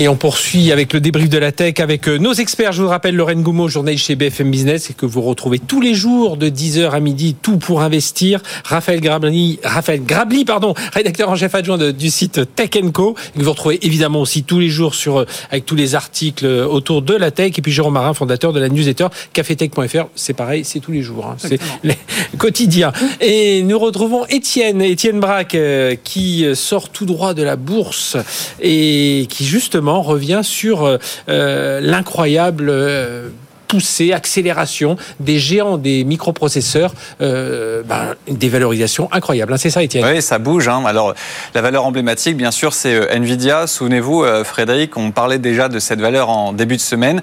Et on poursuit avec le débrief de la tech avec euh, nos experts. Je vous rappelle Lorraine Goumeau, journaliste chez BFM Business et que vous retrouvez tous les jours de 10h à midi tout pour investir. Raphaël Grabli, Raphaël Grabli, pardon, rédacteur en chef adjoint du site Tech Co. Et que vous retrouvez évidemment aussi tous les jours sur, euh, avec tous les articles euh, autour de la tech. Et puis Jérôme Marin, fondateur de la newsletter cafetech.fr. C'est pareil, c'est tous les jours. Hein. C'est quotidien. Et nous retrouvons Étienne, Étienne Braque, qui sort tout droit de la bourse et qui justement revient sur euh, euh, l'incroyable euh, poussée, accélération des géants des microprocesseurs, euh, ben, des valorisations incroyables. Hein, c'est ça, Étienne? Oui, ça bouge. Hein. Alors, la valeur emblématique, bien sûr, c'est euh, Nvidia. Souvenez-vous, euh, Frédéric, on parlait déjà de cette valeur en début de semaine,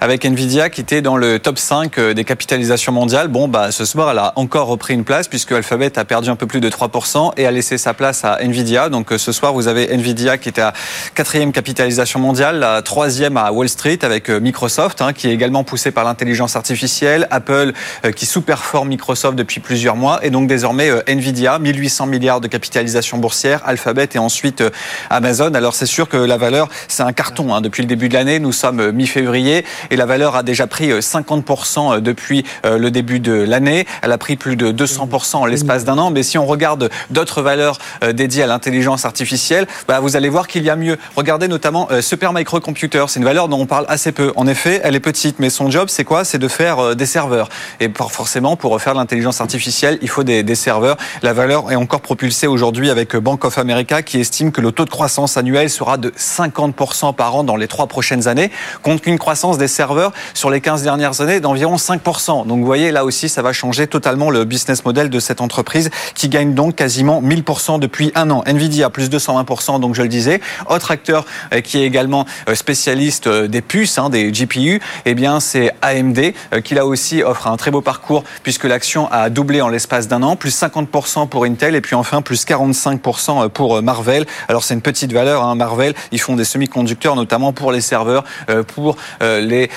avec Nvidia qui était dans le top 5 des capitalisations mondiales. Bon, bah, ce soir, elle a encore repris une place, puisque Alphabet a perdu un peu plus de 3% et a laissé sa place à Nvidia. Donc, ce soir, vous avez Nvidia qui était à quatrième capitalisation mondiale, la troisième à Wall Street, avec Microsoft, hein, qui est également poussé par l'intelligence artificielle, Apple euh, qui sous-performe Microsoft depuis plusieurs mois, et donc désormais euh, Nvidia, 1800 milliards de capitalisation boursière, Alphabet et ensuite euh, Amazon. Alors c'est sûr que la valeur, c'est un carton. Hein. Depuis le début de l'année, nous sommes mi-février, et la valeur a déjà pris 50% depuis le début de l'année. Elle a pris plus de 200% en l'espace d'un an. Mais si on regarde d'autres valeurs dédiées à l'intelligence artificielle, bah, vous allez voir qu'il y a mieux. Regardez notamment Super Microcomputer. C'est une valeur dont on parle assez peu. En effet, elle est petite, mais son c'est quoi? C'est de faire euh, des serveurs. Et forcément, pour faire de l'intelligence artificielle, il faut des, serveurs. La valeur est encore propulsée aujourd'hui avec Bank of America qui estime que le taux de croissance annuel sera de 50% par an dans les trois prochaines années, contre une croissance des serveurs sur les 15 dernières années d'environ 5%. Donc vous voyez, là aussi, ça va changer totalement le business model de cette entreprise qui gagne donc quasiment 1000% depuis un an. Nvidia, plus 220%, donc je le disais. Autre acteur euh, qui est également euh, spécialiste des puces, hein, des GPU, eh bien, c'est AMD, euh, qui là aussi offre un très beau parcours puisque l'action a doublé en l'espace d'un an, plus 50% pour Intel et puis enfin plus 45% euh, pour euh, Marvel. Alors c'est une petite valeur, hein, Marvel, ils font des semi-conducteurs notamment pour les serveurs, pour les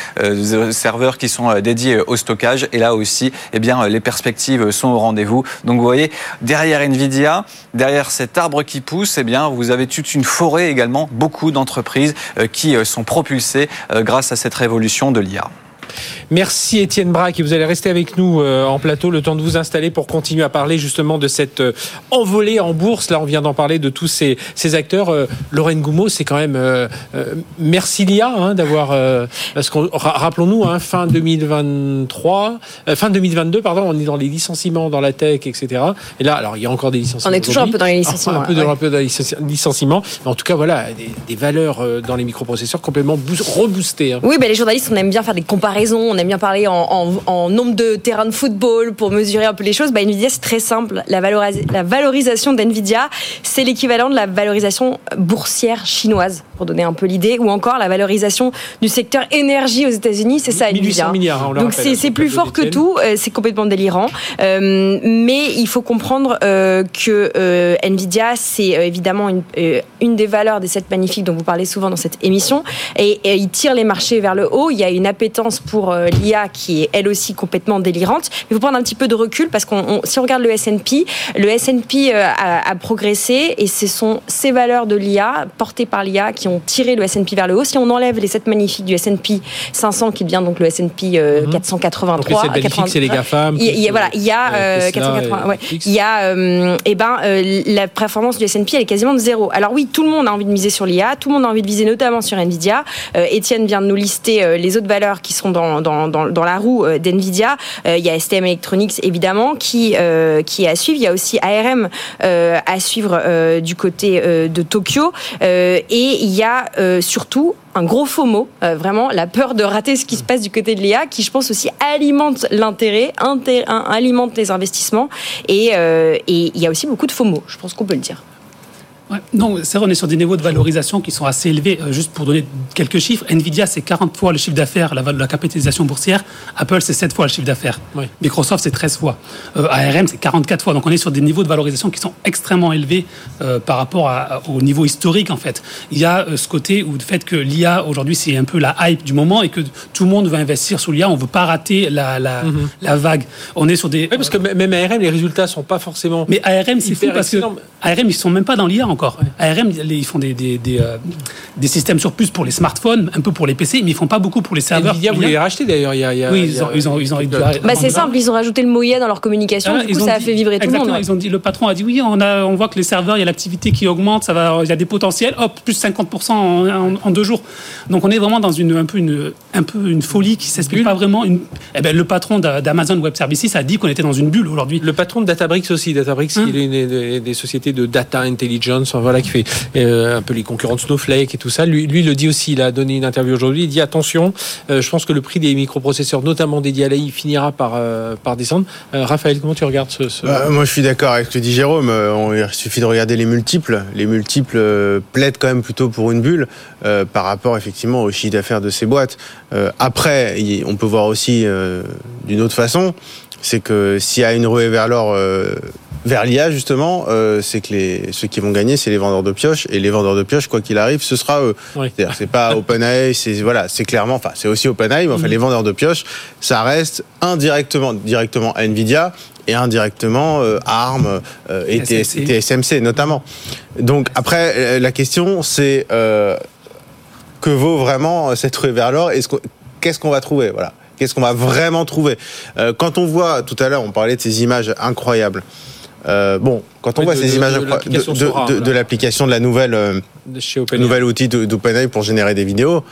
serveurs qui sont dédiés au stockage et là aussi, eh bien, les perspectives sont au rendez-vous. Donc vous voyez, derrière Nvidia, derrière cet arbre qui pousse, eh bien, vous avez toute une forêt également, beaucoup d'entreprises qui sont propulsées grâce à cette révolution de l'IA. Merci Étienne Braque et vous allez rester avec nous euh, en plateau le temps de vous installer pour continuer à parler justement de cette euh, envolée en bourse. Là, on vient d'en parler de tous ces, ces acteurs. Euh, Lorraine Goumeau, c'est quand même merci Lia hein, d'avoir parce qu'on rappelons-nous hein, fin 2023, fin 2022 pardon, on est dans les licenciements dans la tech etc. Et là, alors il y a encore des licenciements. On est toujours un peu dans les licenciements. un peu, dans, dans les licenciements. Mais en tout cas, voilà des, valeurs dans les microprocesseurs complètement reboostées. Hein. Oui, ben les journalistes, on aime bien faire des comparaisons. On aime bien parler en, nombre de terrains de football pour mesurer un peu les choses. Bah, Nvidia, c'est très simple. La, la valorisation d'Nvidia, c'est l'équivalent de la valorisation boursière chinoise, pour donner un peu l'idée, ou encore la valorisation du secteur énergie aux États-Unis. C'est ça, Nvidia. milliards. Donc c'est plus fort que tout. Euh, c'est complètement délirant. Euh, mais il faut comprendre euh, que Nvidia, c'est évidemment une, une des valeurs des sept magnifiques dont vous parlez souvent dans cette émission. Et, et il tire les marchés vers le haut. Il y a une appétence pour l'IA qui est elle aussi complètement délirante. Il faut prendre un petit peu de recul parce qu'on, si on regarde le S&P, le S&P euh, a, progressé et ce sont ces valeurs de l'IA portées par l'IA qui ont tiré le S&P vers le haut. Si on enlève les 7 magnifiques du S&P 500 qui devient donc le S&P 483, donc les c'est les GAFAM. Il, y, voilà, il y a 480, ouais, il y a eh ben euh, la performance du S&P elle est quasiment de zéro. Alors oui, tout le monde a envie de miser sur l'IA, tout le monde a envie de viser notamment sur Nvidia. Euh, Étienne vient de nous lister les autres valeurs qui sont dans dans, la roue euh, d'NVIDIA. Euh, il y a STM Electronics, évidemment, qui, euh, qui est à suivre. Il y a aussi ARM à suivre du côté de Tokyo. et il y a surtout un gros faux mot, vraiment la peur de rater ce qui se passe du côté de l'IA, qui je pense aussi alimente l'intérêt, alimente les investissements, et, il y a aussi beaucoup de faux mots, je pense qu'on peut le dire. Non, c'est vrai, on est sur des niveaux de valorisation qui sont assez élevés. Euh, juste pour donner quelques chiffres, Nvidia, c'est 40 fois le chiffre d'affaires, la, la, capitalisation boursière. Apple, c'est 7 fois le chiffre d'affaires. Microsoft, c'est 13 fois. Euh, ARM, c'est 44 fois. Donc on est sur des niveaux de valorisation qui sont extrêmement élevés euh, par rapport à, au niveau historique, en fait. Il y a ce côté où le fait que l'IA, aujourd'hui, c'est un peu la hype du moment et que tout le monde veut investir sur l'IA. On ne veut pas rater la, la, Mhm. la, vague. On est sur des. Oui, parce que même ARM, les résultats sont pas forcément. Mais ARM, c'est fou parce que. ARM, ils sont même pas dans l'IA encore. ARM, ils font des, des, des, euh, des systèmes sur puce pour les smartphones, un peu pour les PC, mais ils font pas beaucoup pour les serveurs. Nvidia voulait les racheter d'ailleurs. Il y a, il y a- Oui, il y ils ont, ils ont, ils ont, Bah, c'est simple, ils ont rajouté le mot IA dans leur communication, Ah, du ils coup ont ça a fait vibrer tout le monde. ouais. Ils ont dit, le patron a dit oui, on, a, on voit que les serveurs, il y a l'activité qui augmente, ça va, il y a des potentiels, hop, plus 50% en, en- en deux jours. Donc on est vraiment dans une, un, peu une, un peu une folie qui s'explique pas vraiment. Une... Eh ben, le patron d'a- d'Amazon Web Services a dit qu'on était dans une bulle aujourd'hui. Le patron de Databricks aussi, Databricks, Hein il est une des, des sociétés de data intelligence, voilà, qui fait euh, un peu les concurrents de Snowflake et tout ça. Lui, lui le dit aussi. Il a donné une interview aujourd'hui. Il dit attention, euh, je pense que le prix des microprocesseurs, notamment dédiés à l'AI, finira par euh, par descendre. Raphaël, comment tu regardes ce, Bah, moi, je suis d'accord avec ce que dit Jérôme. Il suffit de regarder les multiples. Les multiples plaident quand même plutôt pour une bulle par rapport effectivement au chiffre d'affaires de ces boîtes. Après, on peut voir aussi d'une autre façon, c'est que s'il y a une ruée vers l'or. Euh, vers l'IA justement, euh, c'est que les, ceux qui vont gagner, c'est les vendeurs de pioches et les vendeurs de pioches, quoi qu'il arrive, ce sera eux. Oui. C'est-à-dire, c'est pas OpenAI, c'est voilà, c'est clairement, enfin, c'est aussi OpenAI, mais enfin, les vendeurs de pioches, ça reste indirectement, directement Nvidia et indirectement euh, ARM euh, et TSMC. TS- TSMC notamment. Donc après, euh, la question c'est euh, que vaut vraiment cette ruée vers l'or Est-ce qu'on- Qu'est-ce qu'on va trouver Voilà. Qu'est-ce qu'on va vraiment trouver? Euh, Quand on voit, tout à l'heure, on parlait de ces images incroyables. Euh, bon, quand on Oui, voit de- ces de- images de l'application de, la nouvelle euh, de chez OpenAI nouvel outil d'OpenAI pour générer des vidéos,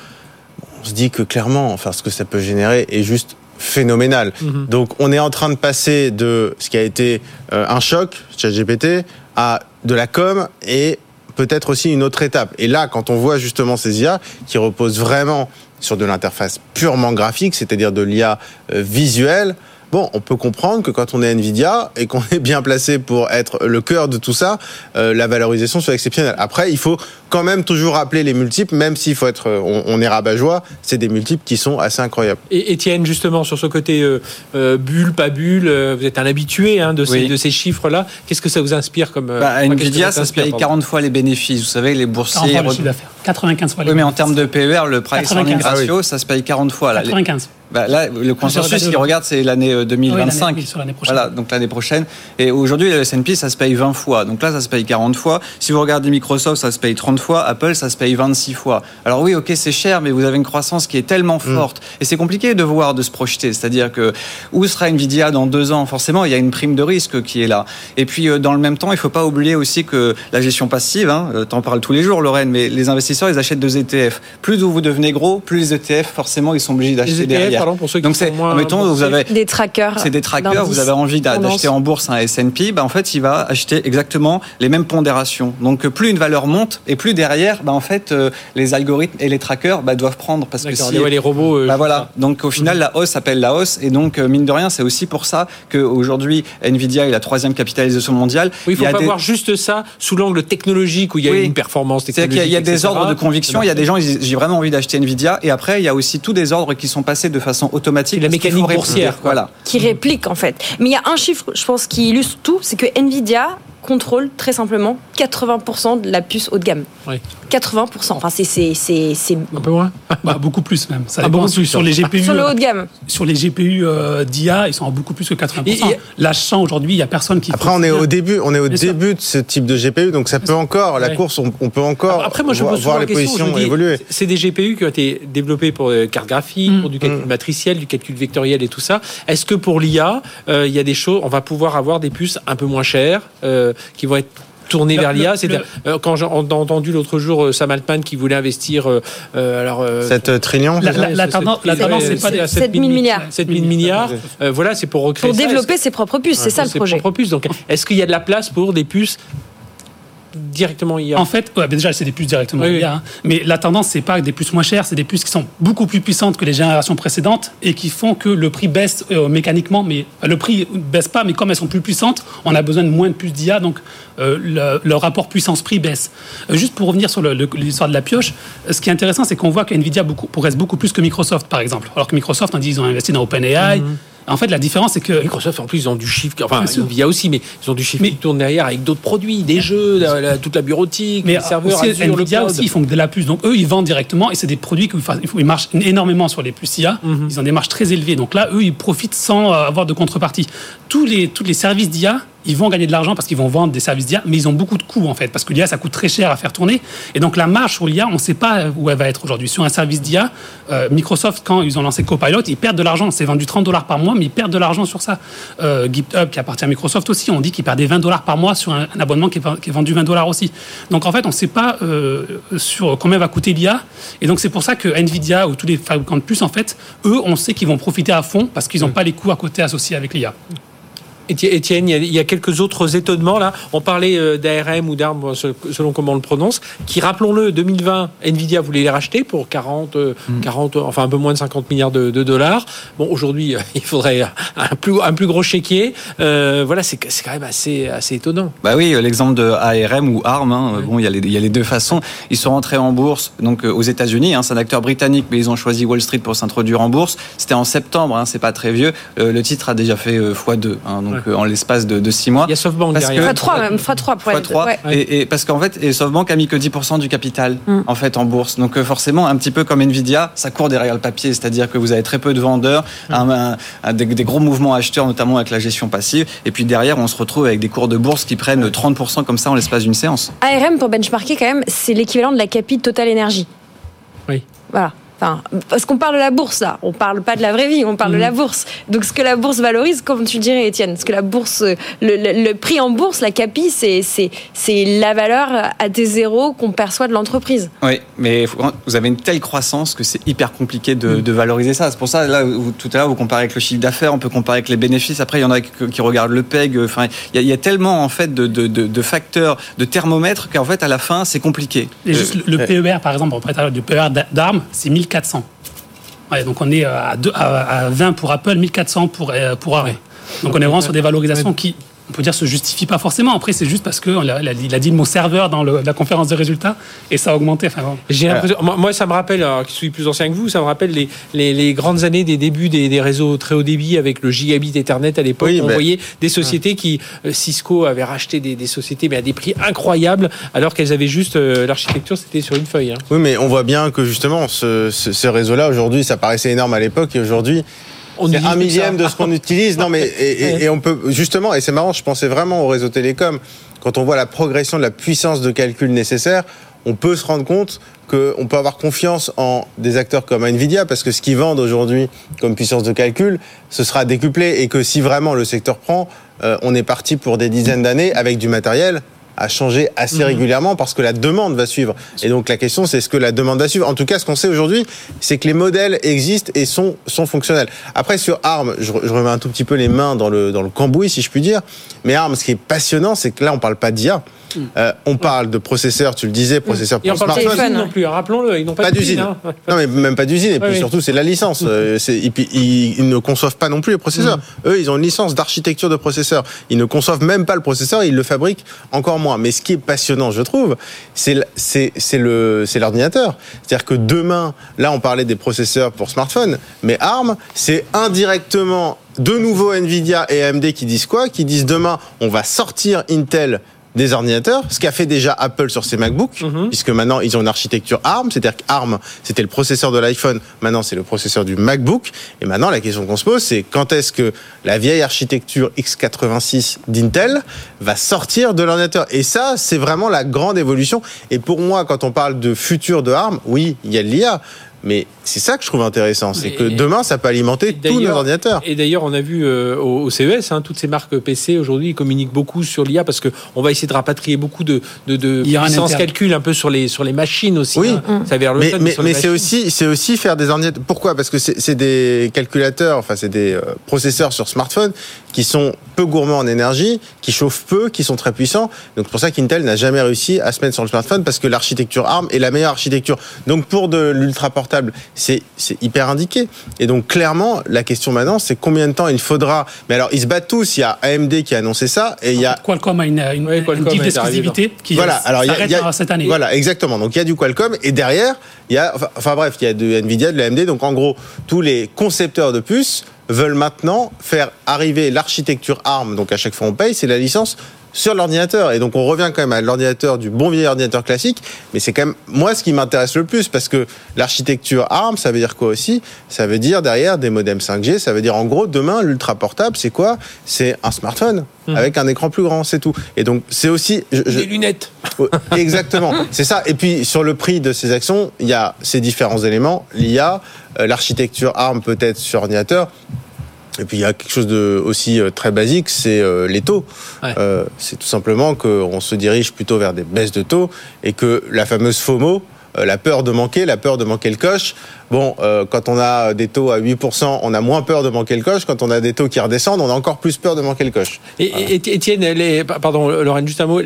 on se dit que clairement, enfin, ce que ça peut générer est juste phénoménal. Mhm. Donc, on est en train de passer de ce qui a été euh, un choc, ChatGPT, à de la com et peut-être aussi une autre étape. Et là, quand on voit justement ces IA qui reposent vraiment sur de l'interface purement graphique, c'est-à-dire de l'IA euh, visuelle, Bon, on peut comprendre que quand on est Nvidia et qu'on est bien placé pour être le cœur de tout ça, euh, la valorisation soit exceptionnelle. Après, il faut quand même toujours rappeler les multiples, même s'il faut être, euh, on, on est rabat-joie, c'est des multiples qui sont assez incroyables. Et Étienne, justement, sur ce côté euh, euh, bulle, pas bulle, euh, vous êtes un habitué hein, de ces, Oui. de ces chiffres-là. Qu'est-ce que ça vous inspire comme. euh, Bah, enfin, Nvidia, ça se paye pardon? 40 fois les bénéfices. Vous savez, les 40 boursiers. fois le chiffre d'affaires. 95 fois les Oui, mais en termes de PER, le price 95. earning Ah oui. ratio, ça se paye 40 fois. Là, Les- 95. bah, là le consensus le- regarde, c'est l'année euh, Oui, 2025. l'année- oui, sur l'année prochaine. Voilà, donc l'année prochaine. Et aujourd'hui, le S&P, ça se paye 20 fois. Donc là, ça se paye 40 fois. Si vous regardez Microsoft, ça se paye 30 fois. Apple, ça se paye 26 fois. Alors oui, ok, c'est cher, mais vous avez une croissance qui est tellement forte. Et c'est compliqué de voir, de se projeter. C'est-à-dire que où sera Nvidia dans deux ans? Forcément, il y a une prime de risque qui est là. Et puis, euh, dans le même temps, il faut pas oublier aussi que la gestion passive, hein, euh, t'en parles tous les jours, Lorraine, mais les investisseurs, ils achètent deux ETF. Plus vous devenez gros, plus les ETF, forcément, ils sont obligés Les d'acheter ETF, derrière. pardon, pour ceux qui Donc sont c'est, moins mettons, vous avez Des trackers. c'est des trackers, vous avez envie d'acheter en bourse un S&P, bah en fait, il va acheter exactement les mêmes pondérations. Donc euh, plus une valeur monte et plus derrière, bah en fait, euh, les algorithmes et les trackers bah, doivent prendre parce que si les, ouais, les robots. euh, bah voilà. Donc au final, la hausse s'appelle la hausse. Et donc, euh, mine de rien, c'est aussi pour ça qu'aujourd'hui, Nvidia est la troisième capitalisation mondiale. Oui, il ne faut y a pas des- voir juste ça sous l'angle technologique où il y a Oui. une performance C'est-à-dire technologique. qu'il y a, il y a des etc. ordres de conviction, il y a des gens, ils- j'ai vraiment envie d'acheter Nvidia. Et après, il y a aussi tous des ordres qui sont passés de façon automatique. La mécanique boursière, quoi. Voilà. qui réplique en fait. Mais il y a un chiffre, je pense, qui illustre tout, c'est que Nvidia contrôle très simplement 80% de la puce haut de gamme. Oui. 80%. Enfin, c'est c'est c'est c'est Un peu moins? Bah, beaucoup plus même. Ça Ah, dépend. beaucoup plus, sur les GPU. sur le euh, haut de gamme. sur les GPU euh, d'IA, ils sont à beaucoup plus que 80%. Et- et- L'achat aujourd'hui, il n'y a personne qui. Après, on est au début, on est au Bien sûr. début de ce type de GPU, donc ça peut encore, la Ouais. course, on, on peut encore Après, moi, je voir, voir les positions dis, évoluer. C'est des GPU qui ont été développés pour euh, carte graphique, Mm. pour du calcul matriciel, du calcul vectoriel et tout ça. Est-ce que pour l'IA, euh, il y a des choses, on va pouvoir avoir des puces un peu moins chères euh, qui vont être tournées Le- vers l'IA le- C'est euh, quand j'ai entendu l'autre jour euh, Sam Altman qui voulait investir euh, euh, alors euh, 7 trillions La- la- la tendance- c'est pas des- à 7 000 milliards. 7 000 milliards. Euh, voilà, c'est pour recréer Pour ça. développer ses propres puces, c'est ça le ses projet. propres puces. Donc, est-ce qu'il y a de la place pour des puces directement IA En fait, ouais, déjà, c'est des puces directement Oui. IA. hein. Mais la tendance, c'est pas des puces moins chères, c'est des puces qui sont beaucoup plus puissantes que les générations précédentes et qui font que le prix baisse euh, mécaniquement. Mais enfin, le prix baisse pas, mais comme elles sont plus puissantes, on a besoin de moins de puces d'IA, donc euh, le, le rapport puissance-prix baisse. Euh, juste pour revenir sur l'histoire de la pioche, ce qui est intéressant, c'est qu'on voit que Nvidia beaucoup, progresse beaucoup plus que Microsoft, par exemple. Alors que Microsoft, on dit ils ont investi dans OpenAI. En fait, la différence, c'est que Microsoft, en plus, ils ont du chiffre, enfin, sûr. Nvidia aussi, mais ils ont du chiffre Mais- qui tourne derrière avec d'autres produits, des jeux, la- la- toute la bureautique, Mais les serveurs, aussi, Azure, Nvidia aussi, ils font de la puce. Donc eux, ils vendent directement et c'est des produits qui ils marchent énormément sur les puces IA. Mhm. Ils ont des marges très élevées. Donc là, eux, ils profitent sans avoir de contrepartie. Tous les, tous les services d'IA, ils vont gagner de l'argent parce qu'ils vont vendre des services d'IA, mais ils ont beaucoup de coûts en fait, parce que l'IA, ça coûte très cher à faire tourner. Et donc la marge sur l'IA, on ne sait pas où elle va être aujourd'hui. Sur un service d'IA, euh, Microsoft, quand ils ont lancé Copilot, ils perdent de l'argent. C'est vendu 30 dollars par mois, mais ils perdent de l'argent sur ça. Euh, GitHub, qui appartient à Microsoft aussi, on dit qu'ils perdaient 20 dollars par mois sur un, un abonnement qui est, qui est vendu 20 dollars aussi. Donc en fait, on ne sait pas euh, sur combien va coûter l'IA. Et donc c'est pour ça que Nvidia ou tous les fabricants de puces, en fait, eux, on sait qu'ils vont profiter à fond parce qu'ils n'ont pas les coûts à côté associés avec l'IA. Éti- Étienne, il y, a, il y a quelques autres étonnements là. On parlait euh, d'ARM ou d'ARM se- selon comment on le prononce, qui, rappelons-le, 2020, Nvidia voulait les racheter pour 40, euh, 40 enfin un peu moins de 50 milliards de, de dollars. Bon, aujourd'hui, euh, il faudrait un plus, un plus gros chéquier. Euh, voilà, c'est quand même assez, assez étonnant. Bah oui, l'exemple de ARM ou ARM, hein, bon, il y, a les, il y a les deux façons. Ils sont rentrés en bourse donc aux États-Unis. Hein, c'est un acteur britannique, mais ils ont choisi Wall Street pour s'introduire en bourse. C'était en septembre, hein, c'est pas très vieux. Euh, le titre a déjà fait euh, x2, hein, donc euh, en l'espace de, de six mois. Il y a SoftBank Parce derrière. que- Fois 3 même, fois 3 pour Fois être. 3 ouais. et, et parce qu'en fait et SoftBank a mis que 10% du capital Mm. en fait en bourse donc euh, forcément un petit peu comme Nvidia ça court derrière le papier c'est-à-dire que vous avez très peu de vendeurs un- un- un- des, des gros mouvements acheteurs notamment avec la gestion passive et puis derrière on se retrouve avec des cours de bourse qui prennent 30% comme ça en l'espace d'une séance ARM, pour benchmarker, quand même, c'est l'équivalent de la capi de Total Energy. Oui. Voilà. Enfin, parce qu'on parle de la bourse là, on parle pas de la vraie vie, on parle de la bourse. Donc ce que la bourse valorise, comme tu dirais Étienne, ce que la bourse, le, le- le prix en bourse, la capi, c'est c'est c'est la valeur à T0 qu'on perçoit de l'entreprise. Oui, mais vous avez une telle croissance que c'est hyper compliqué de, de valoriser ça. C'est pour ça, là, vous- tout à l'heure, vous comparez avec le chiffre d'affaires, on peut comparer avec les bénéfices. Après, il y en a qui, regardent le PEG. Enfin, il y, a- il y a tellement, en fait, de, de- de- de facteurs, de thermomètres qu'en fait, à la fin, c'est compliqué. Et juste le, le PER, par exemple, on parlait du PER d'ARM, c'est 1400. Ouais, donc on est à, deux- à- à 20 pour Apple, 1400 pour, euh, pour. Donc on est vraiment sur des valorisations qui, on peut dire, se justifient pas forcément. Après, c'est juste parce qu'il a, il a dit- il a dit le mot serveur dans le- la conférence de résultats et ça a augmenté. Enfin, bon. J'ai l'impression- moi, moi, ça me rappelle, alors, qui suis plus ancien que vous, ça me rappelle les, les, les grandes années des débuts des, des réseaux très haut débit avec le gigabit Ethernet à l'époque. Oui, on mais- voyait des sociétés qui, euh, Cisco avait racheté des, des sociétés, mais à des prix incroyables, alors qu'elles avaient juste euh, l'architecture, c'était sur une feuille. hein. Oui, mais on voit bien que justement, ce, ce, ce réseau-là, aujourd'hui, ça paraissait énorme à l'époque, et aujourd'hui, On c'est dit un millième de ce qu'on utilise. Non, mais et, et- et on peut justement, et c'est marrant, je pensais vraiment au réseau télécom. Quand on voit la progression de la puissance de calcul nécessaire, on peut se rendre compte qu'on peut avoir confiance en des acteurs comme Nvidia, parce que ce qu'ils vendent aujourd'hui comme puissance de calcul, ce sera décuplé, et que si vraiment le secteur prend, euh, on est parti pour des dizaines d'années avec du matériel à changer assez régulièrement parce que la demande va suivre. Et donc la question c'est est-ce que la demande va suivre En tout cas, ce qu'on sait aujourd'hui, c'est que les modèles existent et sont, sont fonctionnels. Après sur ARM, je, je remets un tout petit peu les mains dans le, dans le cambouis si je puis dire. Mais ARM, ce qui est passionnant, c'est que là on parle pas d'IA. Euh, on parle de processeurs, tu le disais, processeurs pour smartphone. d'usine Téléphone, non plus, hein, rappelons-le, ils n'ont pas, Pas d'usine. hein. Non, mais même pas d'usine. Et puis oui. surtout, c'est la licence. Euh, ils, ils ne conçoivent pas non plus les processeurs. Eux, ils ont une licence d'architecture de processeur. Ils ne conçoivent même pas le processeur, ils le fabriquent encore moins. Mais ce qui est passionnant, je trouve, c'est l- c'est c'est le c'est l'ordinateur. C'est-à-dire que demain, là, on parlait des processeurs pour smartphone, mais ARM, c'est indirectement de nouveau Nvidia et AMD qui disent quoi? Qui disent demain, on va sortir Intel des ordinateurs, ce qu'a fait déjà Apple sur ses MacBooks, puisque maintenant ils ont une architecture ARM, c'est-à-dire qu'ARM c'était le processeur de l'iPhone, maintenant c'est le processeur du MacBook, et maintenant la question qu'on se pose c'est quand est-ce que la vieille architecture x86 d'Intel va sortir de l'ordinateur? Et ça c'est vraiment la grande évolution, et pour moi quand on parle de futur de ARM, oui il y a l'IA, Mais c'est ça que je trouve intéressant, c'est que demain, ça peut alimenter tous nos ordinateurs. Et d'ailleurs, on a vu euh, au, au CES, hein, toutes ces marques PC aujourd'hui ils communiquent beaucoup sur l'IA parce que on va essayer de rapatrier beaucoup de, de, de Il y a un puissance calcul un peu sur les sur les machines aussi. Oui. hein. Ça vers le Mais, mais, c'est aussi, c'est aussi faire des ordinateurs. Pourquoi? Parce que c'est c'est des calculateurs, enfin c'est des euh, processeurs sur smartphone qui sont peu gourmands en énergie, qui chauffent peu, qui sont très puissants. Donc c'est pour ça qu'Intel n'a jamais réussi à se mettre sur le smartphone parce que l'architecture ARM est la meilleure architecture. Donc pour de l'ultra portable, c'est hyper indiqué. Et donc clairement, la question maintenant, c'est combien de temps il faudra? Mais alors ils se battent tous. Il y a AMD qui a annoncé ça et il y a Qualcomm a une, une, Qualcomm arrivé d'exclusivité qui voilà, alors il y y a- cette année. Voilà, exactement. Donc il y a du Qualcomm et derrière, il y a enfin, enfin, bref, il y a de Nvidia, de l'AMD. Donc en gros, tous les concepteurs de puces veulent maintenant faire arriver l'architecture ARM. Donc à chaque fois on paye, c'est la licence sur l'ordinateur. Et donc on revient quand même à l'ordinateur du bon vieil ordinateur classique, mais c'est quand même moi ce qui m'intéresse le plus parce que l'architecture ARM, ça veut dire quoi aussi? Ça veut dire derrière des modems 5G, ça veut dire en gros demain l'ultra portable, c'est quoi? C'est un smartphone avec un écran plus grand, c'est tout. Et donc c'est aussi je- je- Des lunettes. Exactement, c'est ça. Et puis sur le prix de ces actions, il y a ces différents éléments l'IA, euh, l'architecture ARM peut-être sur ordinateur. Et puis il y a quelque chose de aussi euh, très basique, c'est euh, les taux. Ouais. Euh, c'est tout simplement qu'on se dirige plutôt vers des baisses de taux et que la fameuse FOMO, la peur de manquer, la peur de manquer le coche. Bon, euh, quand on a des taux à 8%, on a moins peur de manquer le coche. Quand on a des taux qui redescendent, on a encore plus peur de manquer le coche. Et, et- et- Étienne, elle est, pardon, Lorraine, juste un mot.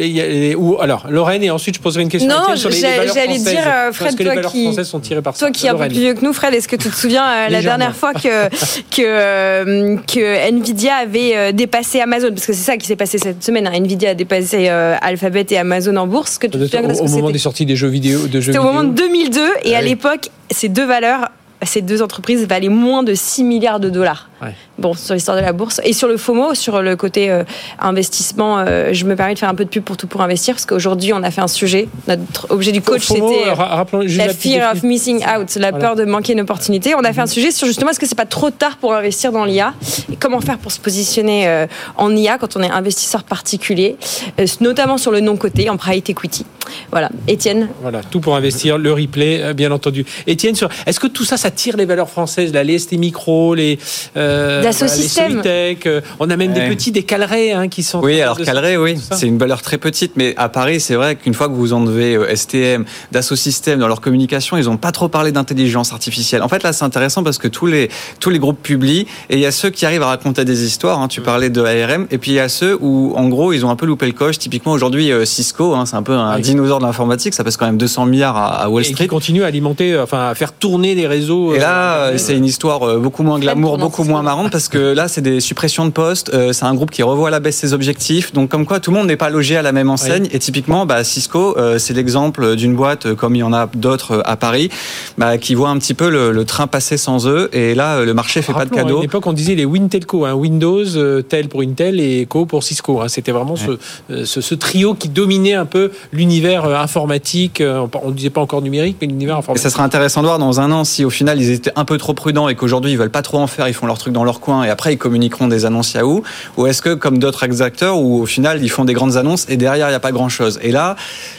alors, Lorraine, et ensuite je poserai une question. à Non, sur les, les j'ai- valeurs j'allais françaises. dire, euh, Fred, que les toi valeurs qui- françaises sont tirées par ça. Toi qui es un peu plus vieux que nous, Fred, est-ce que tu te souviens euh, la dernière fois que, que, euh, que Nvidia avait dépassé Amazon? Parce que c'est ça qui s'est passé cette semaine. hein. Nvidia a dépassé euh, Alphabet et Amazon en bourse. Que tu te souviens Au, que au moment des sorties des jeux vidéo, de jeux C'était au moment de vidéo. 2002 et Ah à oui. l'époque, ces deux valeurs, ces deux entreprises valaient moins de 6 milliards de dollars. Ouais. Bon, sur l'histoire de la bourse. Et sur le FOMO, sur le côté euh, investissement, euh, je me permets de faire un peu de pub pour tout pour investir parce qu'aujourd'hui, on a fait un sujet. Notre objet du coach, c'était. juste La fear of missing out, la Voilà. peur de manquer une opportunité. On a fait un sujet sur justement est-ce que c'est pas trop tard pour investir dans l'IA et comment faire pour se positionner euh, en IA quand on est investisseur particulier, euh, notamment sur le non coté en private equity? Voilà, Étienne? Voilà, tout pour investir, le replay, euh, bien entendu. Étienne, est-ce que tout ça, ça tire les valeurs françaises, là, les ST Micro, les, euh, voilà, les. Solitech, euh, on a même des petits, des Calré, hein, qui sont. Oui, alors Calré, oui, c'est une valeur très petite, mais à Paris, c'est vrai qu'une fois que vous enlevez euh, STM, Dassault Systèmes dans leur communication, ils n'ont pas trop parlé d'intelligence artificielle. En fait, là, c'est intéressant parce que tous les tous les groupes publient et il y a ceux qui arrivent à raconter des histoires. hein, tu parlais de ARM, et puis il y a ceux où, en gros, ils ont un peu loupé le coche. Typiquement aujourd'hui, euh, Cisco, hein, c'est un peu un Oui. dinosaure de l'informatique, ça pèse quand même 200 milliards à, à Wall Et qui Street. continue à alimenter, enfin, à faire tourner les réseaux. Et euh, là, euh, c'est une histoire euh, beaucoup moins glamour, beaucoup moins marrante parce que là, c'est des suppressions de postes. euh, c'est un groupe qui revoit à la baisse ses objectifs. Donc, comme quoi, tout le monde n'est pas logé à la même enseigne. Et typiquement, bah, Cisco, euh, c'est l'exemple d'une boîte, comme il y en a d'autres à Paris, bah, qui voit un petit peu le, le train passer sans eux. Et là, le marché fait pas de Rappelons, À une époque, on disait les Wintelco, hein, Windows, euh, Tel pour Intel et Co pour Cisco. hein. C'était vraiment ce, euh, ce, ce trio qui dominait un peu l'univers euh, informatique. euh, on ne disait pas encore numérique, mais l'univers Et informatique. ça sera intéressant de voir dans un an si au final ils étaient un peu trop prudents et qu'aujourd'hui ils veulent pas trop en faire, ils font leur truc dans leur coin et après ils communiqueront des annonces Yahoo. Ou est-ce que comme d'autres acteurs où au final ils font des grandes annonces et derrière il n'y a pas grand chose. Et là,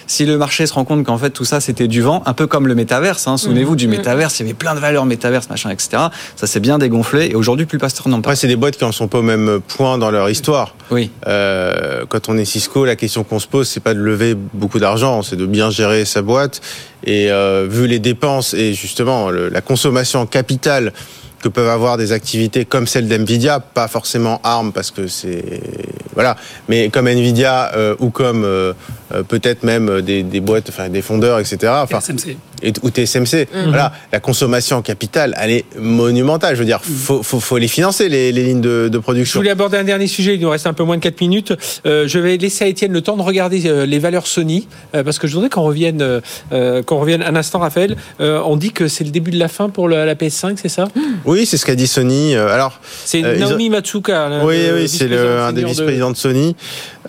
si le marché se rend compte qu'en fait tout ça c'était du vent, un peu comme le métaverse, hein, souvenez-vous du métaverse, il y avait plein de valeurs métaverse, machin, etc. Ça s'est bien dégonflé et aujourd'hui plus Pasteur n'en parle. Après, c'est des boîtes qui en sont pas au même point dans leur histoire. Oui. Euh, quand on est Cisco, la question qu'on se pose, c'est pas de lever beaucoup d'argent, c'est de bien gérer sa boîte. Et euh, vu les dépenses et justement le- la consommation en capital que peuvent avoir des activités comme celle d'Nvidia, pas forcément ARM parce que c'est voilà, mais comme Nvidia euh, ou comme euh, peut-être même des, des boîtes, enfin des fondeurs, etc. Enfin, SMC. et, ou TSMC. Voilà, la consommation en capital, elle est monumentale. Je veux dire, faut, faut, faut les financer les, les lignes de, de Je production. voulais aborder un dernier sujet, il nous reste un peu moins de 4 minutes. Euh, je vais laisser à Étienne le temps de regarder euh, les valeurs Sony, euh, parce que je voudrais qu'on revienne, euh, euh, qu'on revienne un instant, Raphaël. Euh, on dit que c'est le début de la fin pour le- la PS5, c'est ça? Oui, c'est ce qu'a dit Sony. Euh, Alors, C'est Euh, Naomi Matsuka. là, oui, oui, c'est un des de- vice-présidents de Sony.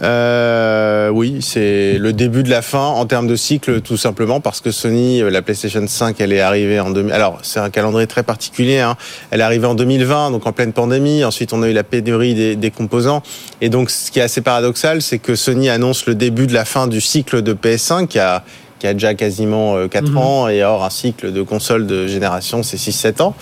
Euh, oui, c'est le début de la fin en termes de cycle, tout simplement parce que Sony, euh, la PlayStation 5, elle est arrivée en 2000. Alors, c'est un calendrier très particulier. Hein. Elle est arrivée en 2020, donc en pleine pandémie. Ensuite, on a eu la pénurie des, des composants. Et donc, ce qui est assez paradoxal, c'est que Sony annonce le début de la fin du cycle de PS5 qui a qui a déjà quasiment euh, 4 Mhm. ans, et or un cycle de console de génération, c'est 6-7 ans.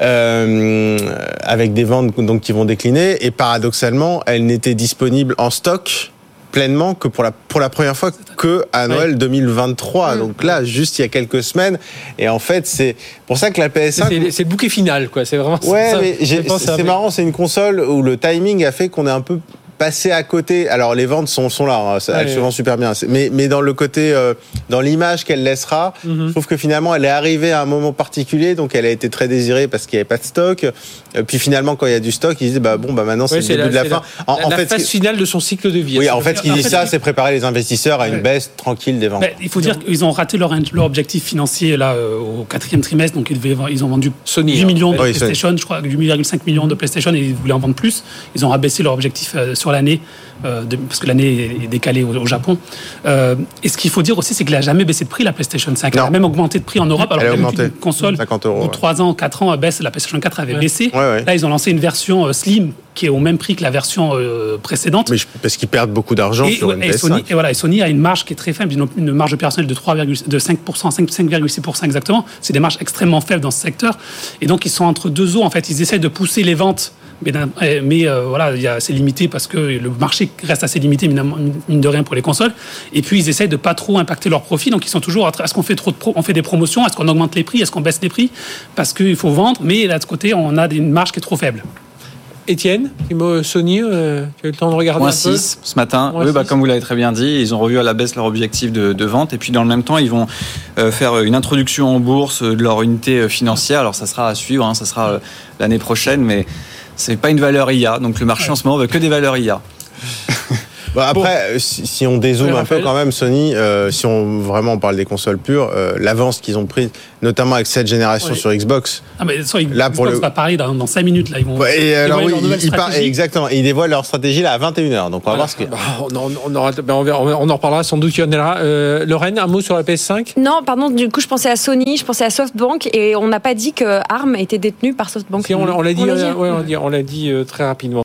Euh, avec des ventes donc qui vont décliner. Et paradoxalement elle n'était disponible en stock pleinement que pour la pour la première fois que à Noël 2023 donc là juste il y a quelques semaines. Et en fait c'est pour ça que la PS5 C'est le bouquet final, quoi. C'est vraiment Ouais, ça. mais c'est marrant, c'est une console où le timing a fait qu'on est un peu passé à côté. Alors les ventes sont, sont là, hein, ça- elles Ouais, se vendent super bien. Mais, mais dans le côté, euh, dans l'image qu'elle laissera, Mhm. je trouve que finalement elle est arrivée à un moment particulier, donc elle a été très désirée parce qu'il n'y avait pas de stock. Euh, puis finalement quand il y a du stock, ils disent bah bon bah maintenant c'est Ouais, le début de la fin. En, la, en la fait, ce phase qui- finale de son cycle de vie. oui, en fait, ce qu'ils en disent ça, c'est préparer les investisseurs à une Ouais. baisse tranquille des ventes. Il faut dire qu'ils ont raté leur, leur objectif financier là euh, au quatrième trimestre, donc ils, devaient, ils ont vendu Sony, 8 hein. millions de Oui, PlayStation, je crois 8,5 millions de PlayStation et ils voulaient en vendre plus. Ils ont rabaissé leur objectif euh, sur l'année euh, parce que l'année est décalée au, au Japon. Euh, et ce qu'il faut dire aussi, c'est qu'elle n'a jamais baissé de prix la PlayStation 5. Elle Non. a même augmenté de prix en Europe. Alors Elle a que d'habitude, augmenté. une console 50 euros, ou ouais. 3 ans, 4 ans baisse, la PlayStation 4 avait Ouais. baissé. Ouais, ouais. Là, ils ont lancé une version euh, slim qui est au même prix que la version euh, précédente. Mais je- parce qu'ils perdent beaucoup d'argent Et, sur une et PS5. Sony, et voilà, et Sony a une marge qui est très faible, ils ont une marge opérationnelle de 3, de 5%, 5, 5,6% exactement. C'est des marges extrêmement faibles dans ce secteur. Et donc, ils sont entre deux eaux. En fait, ils essaient de pousser les ventes. Mais, eh, mais euh, voilà, c'est limité parce que le marché reste assez limité, mine de rien, pour les consoles. Et puis, ils essayent de pas trop impacter leurs profits. Donc, ils sont toujours. Est-ce qu'on fait trop de pro- on fait des promotions? Est-ce qu'on augmente les prix? Est-ce qu'on baisse les prix? Parce qu'il faut vendre. Mais là, de ce côté, on a une marge qui est trop faible. Étienne, Sony, euh, tu as eu le temps de regarder Moins un peu? 6 ce matin. Moins oui, bah, comme vous l'avez très bien dit, ils ont revu à la baisse leur objectif de, de vente. Et puis, dans le même temps, ils vont euh, faire une introduction en bourse de leur unité euh, financière. Alors, ça sera à suivre, hein, ça sera euh, l'année prochaine, mais c'est pas une valeur IA. Donc, le marché en ce moment veut que des valeurs IA. Bon, après, euh, si, si on dézoome un peu quand même, Sony, euh, si on vraiment on parle des consoles pures, euh, l'avance qu'ils ont prise, notamment avec cette génération Oui. sur Xbox. Ah, mais ça, ils, Là, pour Xbox le- va parler dans, dans 5 minutes. Là, ils vont et alors oui, ils, ils exactement, et ils dévoilent leur stratégie là à 21h. Donc on va voir ce que. Bah, on, en- on aura- on verra- on en reparlera sans doute. Il y en aura. Euh, Lorraine, un mot sur la PS5 Non, pardon, du coup, je pensais à Sony, je pensais à SoftBank et on n'a pas dit que ARM était détenu par SoftBank. Si, on, l'a- dit, On l'a dit ouais, on l'a dit, on l'a dit, très rapidement.